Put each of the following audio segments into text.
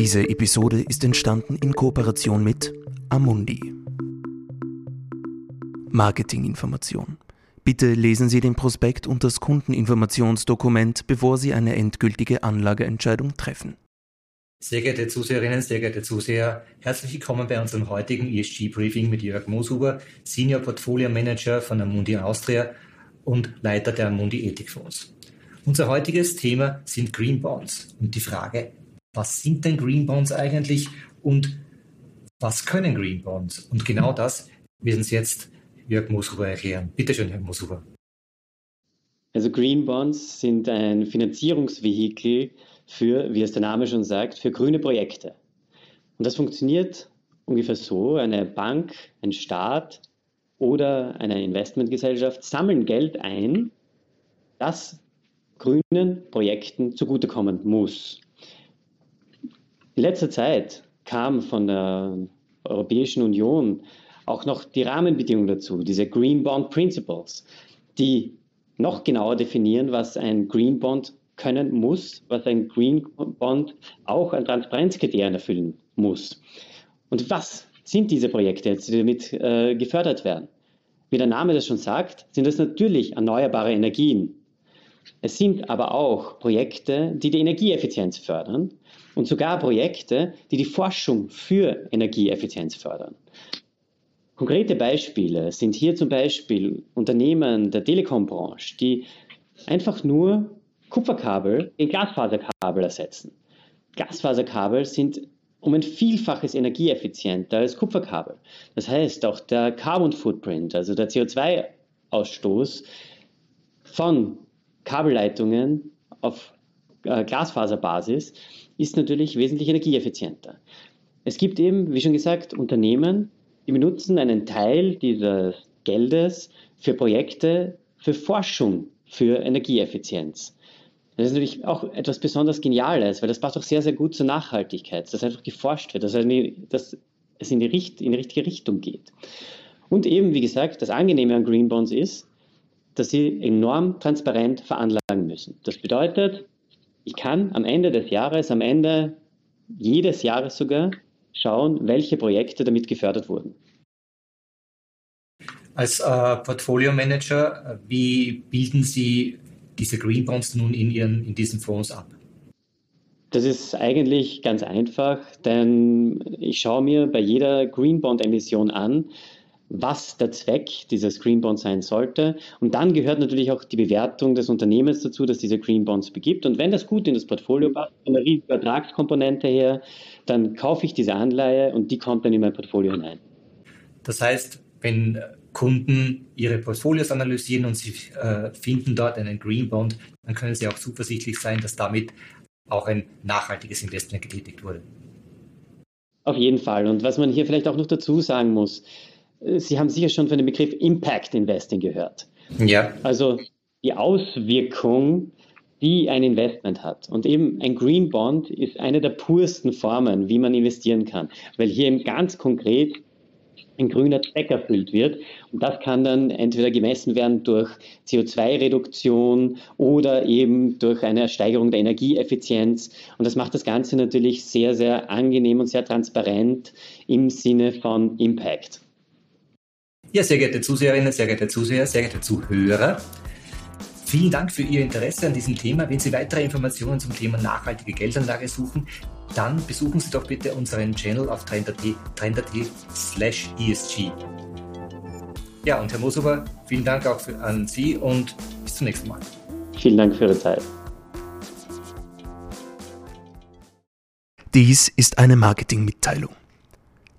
Diese Episode ist entstanden in Kooperation mit Amundi. Marketinginformation. Bitte lesen Sie den Prospekt und das Kundeninformationsdokument, bevor Sie eine endgültige Anlageentscheidung treffen. Sehr geehrte Zuseherinnen, sehr geehrte Zuseher, herzlich willkommen bei unserem heutigen ESG-Briefing mit Jörg Mooshuber, Senior Portfolio Manager von Amundi Austria und Leiter der Amundi Ethikfonds. Unser heutiges Thema sind Green Bonds und die Frage, was sind denn Green Bonds eigentlich und was können Green Bonds? Und genau das wird uns jetzt Jörg Mooshuber erklären. Bitte schön, Herr Mooshuber. Also Green Bonds sind ein Finanzierungsvehikel für, wie es der Name schon sagt, für grüne Projekte. Und das funktioniert ungefähr so. Eine Bank, ein Staat oder eine Investmentgesellschaft sammeln Geld ein, das grünen Projekten zugutekommen muss. In letzter Zeit kam von der Europäischen Union auch noch die Rahmenbedingungen dazu, diese Green Bond Principles, die noch genauer definieren, was ein Green Bond können muss, was ein Green Bond auch an Transparenzkriterien erfüllen muss. Und was sind diese Projekte die damit äh, gefördert werden? Wie der Name das schon sagt, sind das natürlich erneuerbare Energien. Es sind aber auch Projekte, die die Energieeffizienz fördern und sogar Projekte, die die Forschung für Energieeffizienz fördern. Konkrete Beispiele sind hier zum Beispiel Unternehmen der Telekombranche, die einfach nur Kupferkabel in Glasfaserkabel ersetzen. Glasfaserkabel sind um ein Vielfaches energieeffizienter als Kupferkabel. Das heißt, auch der Carbon Footprint, also der CO2-Ausstoß von Kabelleitungen auf äh, Glasfaserbasis, ist natürlich wesentlich energieeffizienter. Es gibt eben, wie schon gesagt, Unternehmen, die benutzen einen Teil dieses Geldes für Projekte, für Forschung, für Energieeffizienz. Das ist natürlich auch etwas besonders Geniales, weil das passt auch sehr, sehr gut zur Nachhaltigkeit, dass einfach geforscht wird, dass, es in die, Richt in die richtige Richtung geht. Und eben, wie gesagt, das Angenehme an Green Bonds ist, dass sie enorm transparent veranlagen müssen. Das bedeutet, ich kann am Ende des Jahres, am Ende jedes Jahres sogar, schauen, welche Projekte damit gefördert wurden. Als äh, Portfolio Manager, wie bilden Sie diese Green Bonds nun in, Ihren, in diesen Fonds ab? Das ist eigentlich ganz einfach, denn ich schaue mir bei jeder Green Bond Emission an, was der Zweck dieses Green Bond sein sollte. Und dann gehört natürlich auch die Bewertung des Unternehmens dazu, das diese Green Bonds begibt. Und wenn das gut in das Portfolio passt, von der Risikoertragskomponente her, dann kaufe ich diese Anleihe und die kommt dann in mein Portfolio hinein. Das heißt, wenn Kunden ihre Portfolios analysieren und sie äh, finden dort einen Green Bond, dann können sie auch zuversichtlich sein, dass damit auch ein nachhaltiges Investment getätigt wurde. Auf jeden Fall. Und was man hier vielleicht auch noch dazu sagen muss, Sie haben sicher schon von dem Begriff Impact Investing gehört. Ja. Also die Auswirkung, die ein Investment hat. Und eben ein Green Bond ist eine der pursten Formen, wie man investieren kann, weil hier eben ganz konkret ein grüner Zweck erfüllt wird. Und das kann dann entweder gemessen werden durch CO2-Reduktion oder eben durch eine Steigerung der Energieeffizienz. Und das macht das Ganze natürlich sehr, sehr angenehm und sehr transparent im Sinne von Impact. Ja, sehr geehrte Zuseherinnen, sehr geehrte Zuseher, sehr geehrte Zuhörer. Vielen Dank für Ihr Interesse an diesem Thema. Wenn Sie weitere Informationen zum Thema nachhaltige Geldanlage suchen, dann besuchen Sie doch bitte unseren Channel auf trend.at trend slash ESG. Ja, und Herr Mosover, vielen Dank auch für, an Sie und bis zum nächsten Mal. Vielen Dank für Ihre Zeit. Dies ist eine Marketingmitteilung.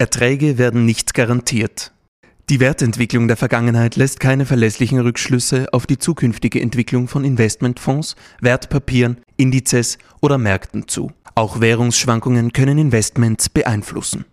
Erträge werden nicht garantiert. Die Wertentwicklung der Vergangenheit lässt keine verlässlichen Rückschlüsse auf die zukünftige Entwicklung von Investmentfonds, Wertpapieren, Indizes oder Märkten zu. Auch Währungsschwankungen können Investments beeinflussen.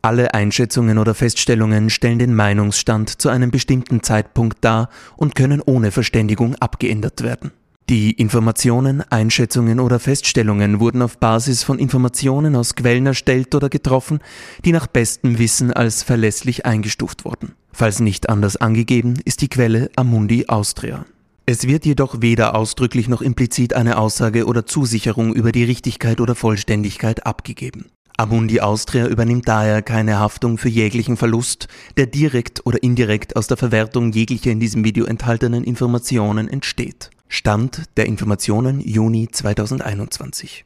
Alle Einschätzungen oder Feststellungen stellen den Meinungsstand zu einem bestimmten Zeitpunkt dar und können ohne Verständigung abgeändert werden. Die Informationen, Einschätzungen oder Feststellungen wurden auf Basis von Informationen aus Quellen erstellt oder getroffen, die nach bestem Wissen als verlässlich eingestuft wurden. Falls nicht anders angegeben, ist die Quelle Amundi Austria. Es wird jedoch weder ausdrücklich noch implizit eine Aussage oder Zusicherung über die Richtigkeit oder Vollständigkeit abgegeben. Amundi Austria übernimmt daher keine Haftung für jeglichen Verlust, der direkt oder indirekt aus der Verwertung jeglicher in diesem Video enthaltenen Informationen entsteht. Stand der Informationen Juni 2021.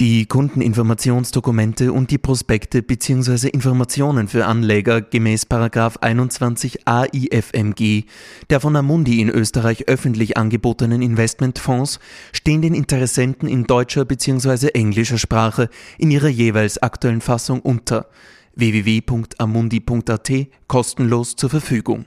Die Kundeninformationsdokumente und die Prospekte bzw. Informationen für Anleger gemäß 21 AIFMG der von Amundi in Österreich öffentlich angebotenen Investmentfonds stehen den Interessenten in deutscher bzw. englischer Sprache in ihrer jeweils aktuellen Fassung unter www.amundi.at kostenlos zur Verfügung.